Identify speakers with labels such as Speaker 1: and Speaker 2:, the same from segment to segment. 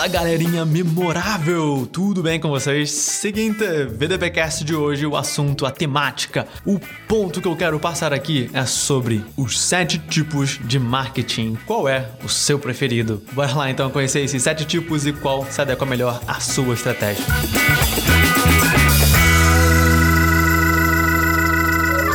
Speaker 1: Fala galerinha memorável, tudo bem com vocês? Seguinte, VDPcast de hoje, o assunto, a temática, o ponto que eu quero passar aqui é sobre os sete tipos de marketing. Qual é o seu preferido? Bora lá então conhecer esses sete tipos e qual se adequa melhor à sua estratégia.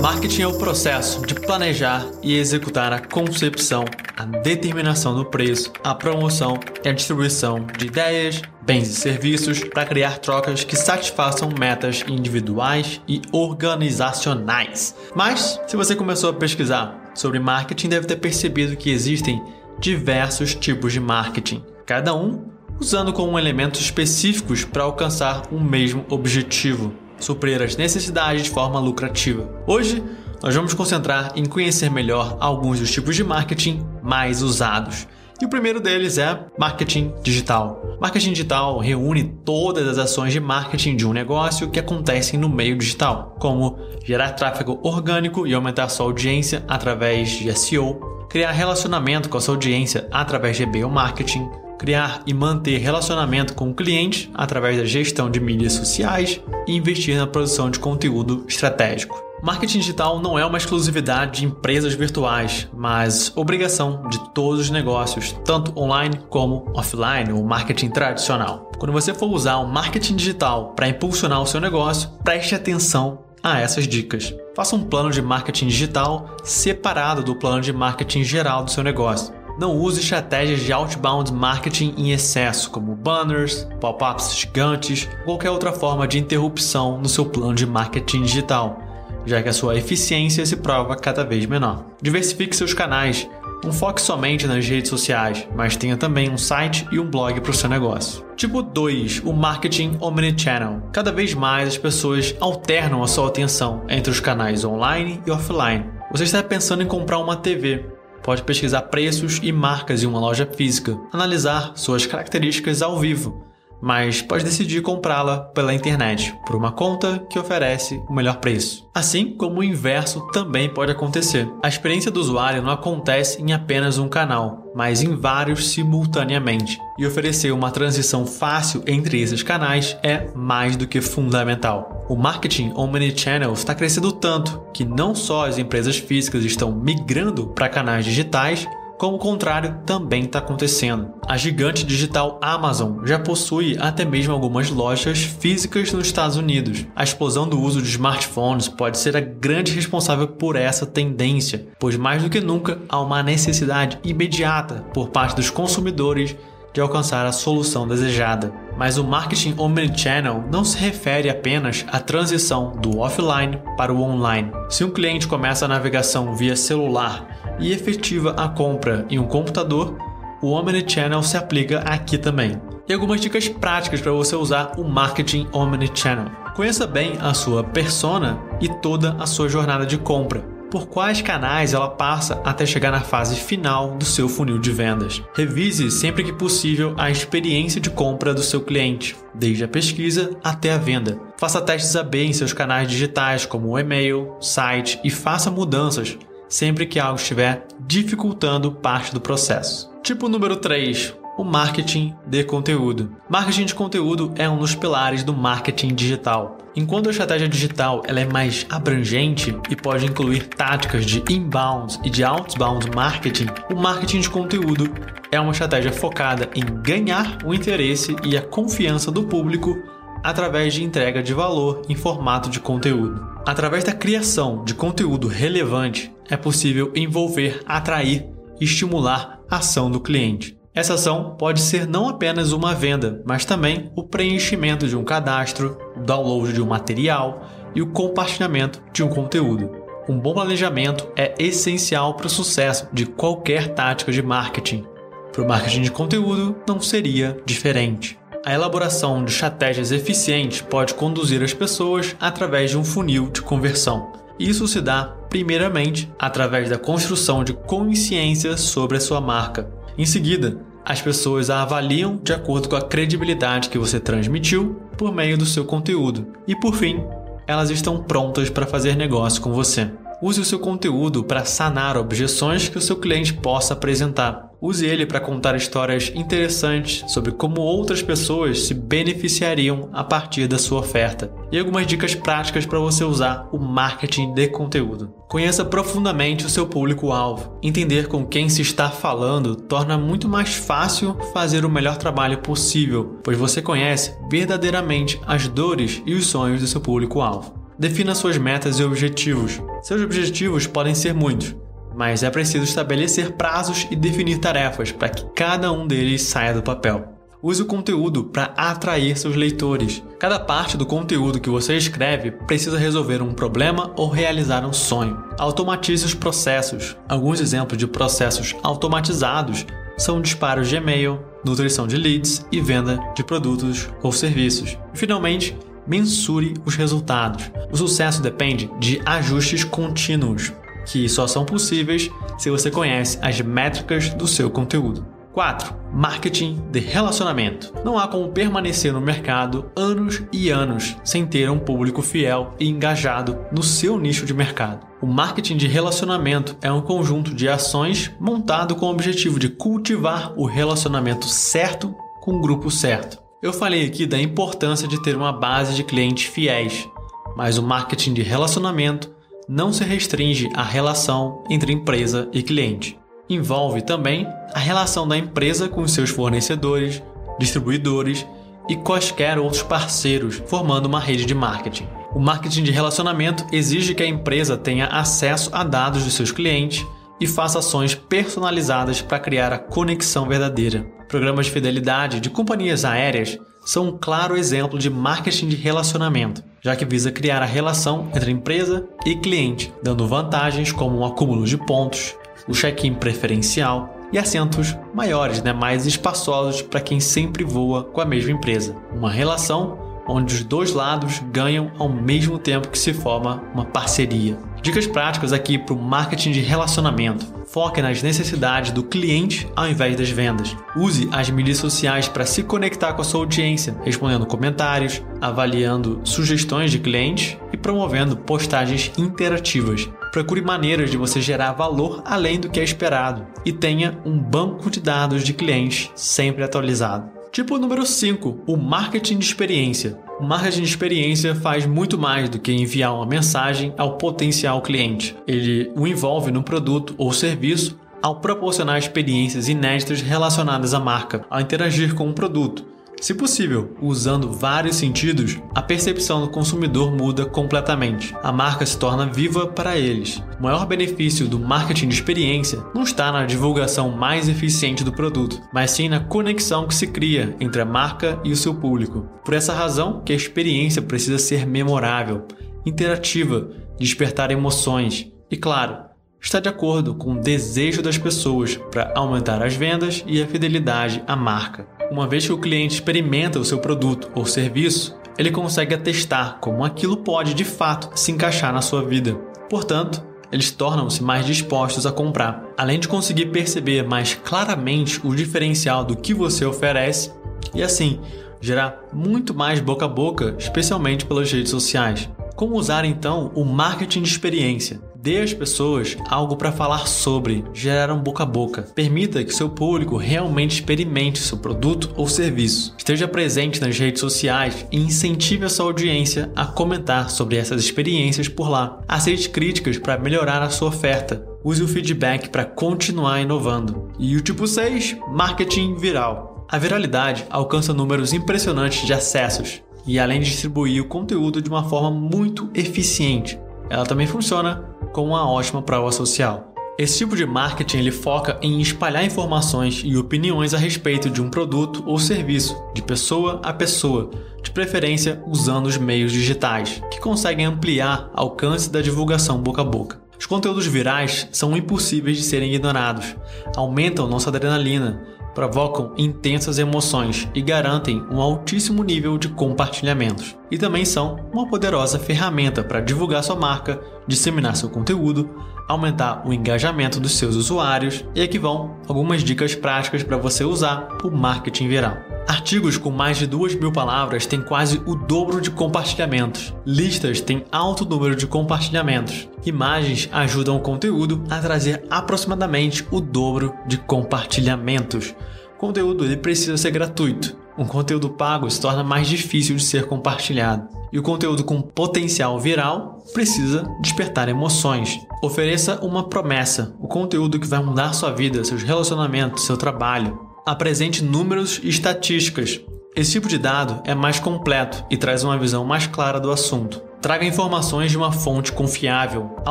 Speaker 1: Marketing é o processo de planejar e executar a concepção, a determinação do preço, a promoção e a distribuição de ideias, bens e serviços para criar trocas que satisfaçam metas individuais e organizacionais. Mas, se você começou a pesquisar sobre marketing, deve ter percebido que existem diversos tipos de marketing, cada um usando como elementos específicos para alcançar o mesmo objetivo suprir as necessidades de forma lucrativa. Hoje, nós vamos concentrar em conhecer melhor alguns dos tipos de marketing mais usados. E o primeiro deles é marketing digital. Marketing digital reúne todas as ações de marketing de um negócio que acontecem no meio digital, como gerar tráfego orgânico e aumentar sua audiência através de SEO, criar relacionamento com a sua audiência através de e-mail marketing, criar e manter relacionamento com o cliente através da gestão de mídias sociais e investir na produção de conteúdo estratégico. Marketing digital não é uma exclusividade de empresas virtuais, mas obrigação de todos os negócios, tanto online como offline, o marketing tradicional. Quando você for usar o marketing digital para impulsionar o seu negócio, preste atenção a essas dicas. Faça um plano de marketing digital separado do plano de marketing geral do seu negócio. Não use estratégias de outbound marketing em excesso, como banners, pop-ups gigantes, qualquer outra forma de interrupção no seu plano de marketing digital, já que a sua eficiência se prova cada vez menor. Diversifique seus canais. Não foque somente nas redes sociais, mas tenha também um site e um blog para o seu negócio. Tipo 2, o marketing omnichannel. Cada vez mais as pessoas alternam a sua atenção entre os canais online e offline. Você está pensando em comprar uma TV, pode pesquisar preços e marcas em uma loja física, analisar suas características ao vivo, mas pode decidir comprá-la pela internet por uma conta que oferece o melhor preço. Assim como o inverso também pode acontecer. A experiência do usuário não acontece em apenas um canal, mas em vários simultaneamente. E oferecer uma transição fácil entre esses canais é mais do que fundamental. O marketing omnichannel está crescendo tanto que não só as empresas físicas estão migrando para canais digitais, como o contrário também está acontecendo. A gigante digital Amazon já possui até mesmo algumas lojas físicas nos Estados Unidos. A explosão do uso de smartphones pode ser a grande responsável por essa tendência, pois mais do que nunca há uma necessidade imediata por parte dos consumidores de alcançar a solução desejada. Mas o marketing omnichannel não se refere apenas à transição do offline para o online. Se um cliente começa a navegação via celular e efetiva a compra em um computador, o Omnichannel se aplica aqui também. E algumas dicas práticas para você usar o marketing Omnichannel. Conheça bem a sua persona e toda a sua jornada de compra. Por quais canais ela passa até chegar na fase final do seu funil de vendas. Revise sempre que possível a experiência de compra do seu cliente, desde a pesquisa até a venda. Faça testes AB em seus canais digitais, como e-mail, site e faça mudanças sempre que algo estiver dificultando parte do processo. Tipo número 3, o marketing de conteúdo. Marketing de conteúdo é um dos pilares do marketing digital. Enquanto a estratégia digital ela é mais abrangente e pode incluir táticas de inbound e de outbound marketing, o marketing de conteúdo é uma estratégia focada em ganhar o interesse e a confiança do público através de entrega de valor em formato de conteúdo. Através da criação de conteúdo relevante, é possível envolver, atrair e estimular a ação do cliente. Essa ação pode ser não apenas uma venda, mas também o preenchimento de um cadastro, download de um material e o compartilhamento de um conteúdo. Um bom planejamento é essencial para o sucesso de qualquer tática de marketing. Para o marketing de conteúdo, não seria diferente. A elaboração de estratégias eficientes pode conduzir as pessoas através de um funil de conversão. Isso se dá, primeiramente, através da construção de consciência sobre a sua marca. Em seguida, as pessoas a avaliam de acordo com a credibilidade que você transmitiu por meio do seu conteúdo. E por fim, elas estão prontas para fazer negócio com você. Use o seu conteúdo para sanar objeções que o seu cliente possa apresentar. Use ele para contar histórias interessantes sobre como outras pessoas se beneficiariam a partir da sua oferta e algumas dicas práticas para você usar o marketing de conteúdo. Conheça profundamente o seu público-alvo. Entender com quem se está falando torna muito mais fácil fazer o melhor trabalho possível, pois você conhece verdadeiramente as dores e os sonhos do seu público-alvo. Defina suas metas e objetivos. Seus objetivos podem ser muitos mas é preciso estabelecer prazos e definir tarefas para que cada um deles saia do papel. Use o conteúdo para atrair seus leitores. Cada parte do conteúdo que você escreve precisa resolver um problema ou realizar um sonho. Automatize os processos. Alguns exemplos de processos automatizados são disparos de e-mail, nutrição de leads e venda de produtos ou serviços. E, finalmente, mensure os resultados. O sucesso depende de ajustes contínuos que só são possíveis se você conhece as métricas do seu conteúdo. 4. Marketing de relacionamento. Não há como permanecer no mercado anos e anos sem ter um público fiel e engajado no seu nicho de mercado. O marketing de relacionamento é um conjunto de ações montado com o objetivo de cultivar o relacionamento certo com o grupo certo. Eu falei aqui da importância de ter uma base de clientes fiéis, mas o marketing de relacionamento não se restringe à relação entre empresa e cliente. Envolve também a relação da empresa com seus fornecedores, distribuidores e quaisquer outros parceiros, formando uma rede de marketing. O marketing de relacionamento exige que a empresa tenha acesso a dados de seus clientes e faça ações personalizadas para criar a conexão verdadeira. Programas de fidelidade de companhias aéreas são um claro exemplo de marketing de relacionamento, já que visa criar a relação entre empresa e cliente, dando vantagens como um acúmulo de pontos, o check-in preferencial e assentos maiores, né, mais espaçosos para quem sempre voa com a mesma empresa. Uma relação onde os dois lados ganham ao mesmo tempo que se forma uma parceria. Dicas práticas aqui para o marketing de relacionamento. Foque nas necessidades do cliente ao invés das vendas. Use as mídias sociais para se conectar com a sua audiência, respondendo comentários, avaliando sugestões de clientes e promovendo postagens interativas. Procure maneiras de você gerar valor além do que é esperado e tenha um banco de dados de clientes sempre atualizado. Tipo número 5, o marketing de experiência. O marketing de experiência faz muito mais do que enviar uma mensagem ao potencial cliente. Ele o envolve no produto ou serviço ao proporcionar experiências inéditas relacionadas à marca, ao interagir com o produto se possível, usando vários sentidos, a percepção do consumidor muda completamente. A marca se torna viva para eles. O maior benefício do marketing de experiência não está na divulgação mais eficiente do produto, mas sim na conexão que se cria entre a marca e o seu público. Por essa razão que a experiência precisa ser memorável, interativa, despertar emoções e, claro, está de acordo com o desejo das pessoas para aumentar as vendas e a fidelidade à marca. Uma vez que o cliente experimenta o seu produto ou serviço, ele consegue atestar como aquilo pode de fato se encaixar na sua vida. Portanto, eles tornam-se mais dispostos a comprar. Além de conseguir perceber mais claramente o diferencial do que você oferece e assim gerar muito mais boca a boca, especialmente pelas redes sociais. Como usar então o marketing de experiência? Dê às pessoas algo para falar sobre, gerar um boca a boca. Permita que seu público realmente experimente seu produto ou serviço. Esteja presente nas redes sociais e incentive a sua audiência a comentar sobre essas experiências por lá. Aceite críticas para melhorar a sua oferta. Use o feedback para continuar inovando. E o tipo 6, marketing viral. A viralidade alcança números impressionantes de acessos e além de distribuir o conteúdo de uma forma muito eficiente, ela também funciona como uma ótima prova social. Esse tipo de marketing ele foca em espalhar informações e opiniões a respeito de um produto ou serviço, de pessoa a pessoa, de preferência usando os meios digitais, que conseguem ampliar alcance da divulgação boca a boca. Os conteúdos virais são impossíveis de serem ignorados, aumentam nossa adrenalina, provocam intensas emoções e garantem um altíssimo nível de compartilhamentos. E também são uma poderosa ferramenta para divulgar sua marca, disseminar seu conteúdo, aumentar o engajamento dos seus usuários e aqui vão algumas dicas práticas para você usar o marketing viral. Artigos com mais de 2 mil palavras têm quase o dobro de compartilhamentos. Listas têm alto número de compartilhamentos. Imagens ajudam o conteúdo a trazer aproximadamente o dobro de compartilhamentos. O conteúdo ele precisa ser gratuito. Um conteúdo pago se torna mais difícil de ser compartilhado. E o conteúdo com potencial viral precisa despertar emoções. Ofereça uma promessa, o conteúdo que vai mudar sua vida, seus relacionamentos, seu trabalho. Apresente números e estatísticas. Esse tipo de dado é mais completo e traz uma visão mais clara do assunto. Traga informações de uma fonte confiável. A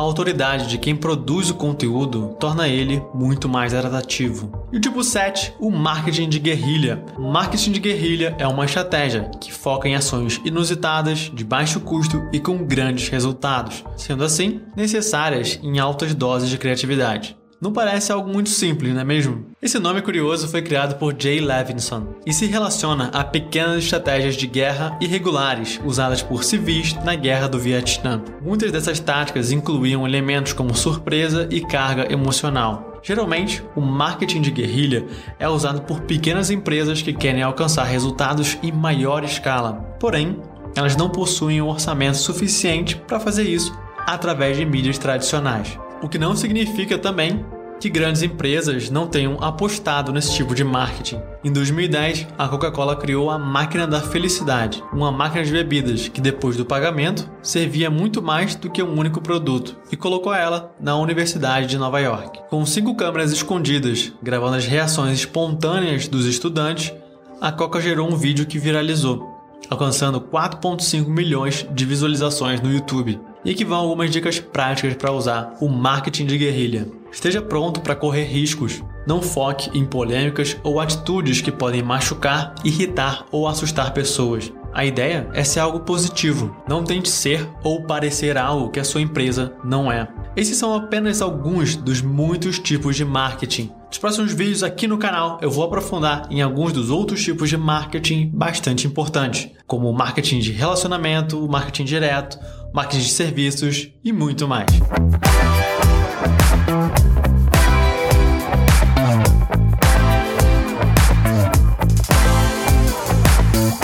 Speaker 1: autoridade de quem produz o conteúdo torna ele muito mais atrativo. E o tipo 7, o marketing de guerrilha. Marketing de guerrilha é uma estratégia que foca em ações inusitadas, de baixo custo e com grandes resultados, sendo assim necessárias em altas doses de criatividade. Não parece algo muito simples, não é mesmo? Esse nome curioso foi criado por Jay Levinson e se relaciona a pequenas estratégias de guerra irregulares usadas por civis na Guerra do Vietnã. Muitas dessas táticas incluíam elementos como surpresa e carga emocional. Geralmente, o marketing de guerrilha é usado por pequenas empresas que querem alcançar resultados em maior escala. Porém, elas não possuem um orçamento suficiente para fazer isso através de mídias tradicionais. O que não significa também que grandes empresas não tenham apostado nesse tipo de marketing. Em 2010, a Coca-Cola criou a Máquina da Felicidade, uma máquina de bebidas que, depois do pagamento, servia muito mais do que um único produto, e colocou ela na Universidade de Nova York. Com cinco câmeras escondidas gravando as reações espontâneas dos estudantes, a Coca gerou um vídeo que viralizou, alcançando 4,5 milhões de visualizações no YouTube e aqui vão algumas dicas práticas para usar o marketing de guerrilha. Esteja pronto para correr riscos. Não foque em polêmicas ou atitudes que podem machucar, irritar ou assustar pessoas. A ideia é ser algo positivo. Não tente ser ou parecer algo que a sua empresa não é. Esses são apenas alguns dos muitos tipos de marketing. Nos próximos vídeos aqui no canal eu vou aprofundar em alguns dos outros tipos de marketing bastante importantes, como o marketing de relacionamento, o marketing direto, marketing de serviços e muito mais.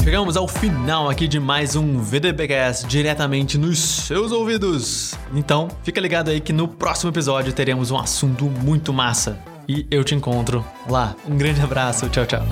Speaker 1: Chegamos ao final aqui de mais um VDPcast diretamente nos seus ouvidos. Então, fica ligado aí que no próximo episódio teremos um assunto muito massa. E eu te encontro lá. Um grande abraço, tchau, tchau.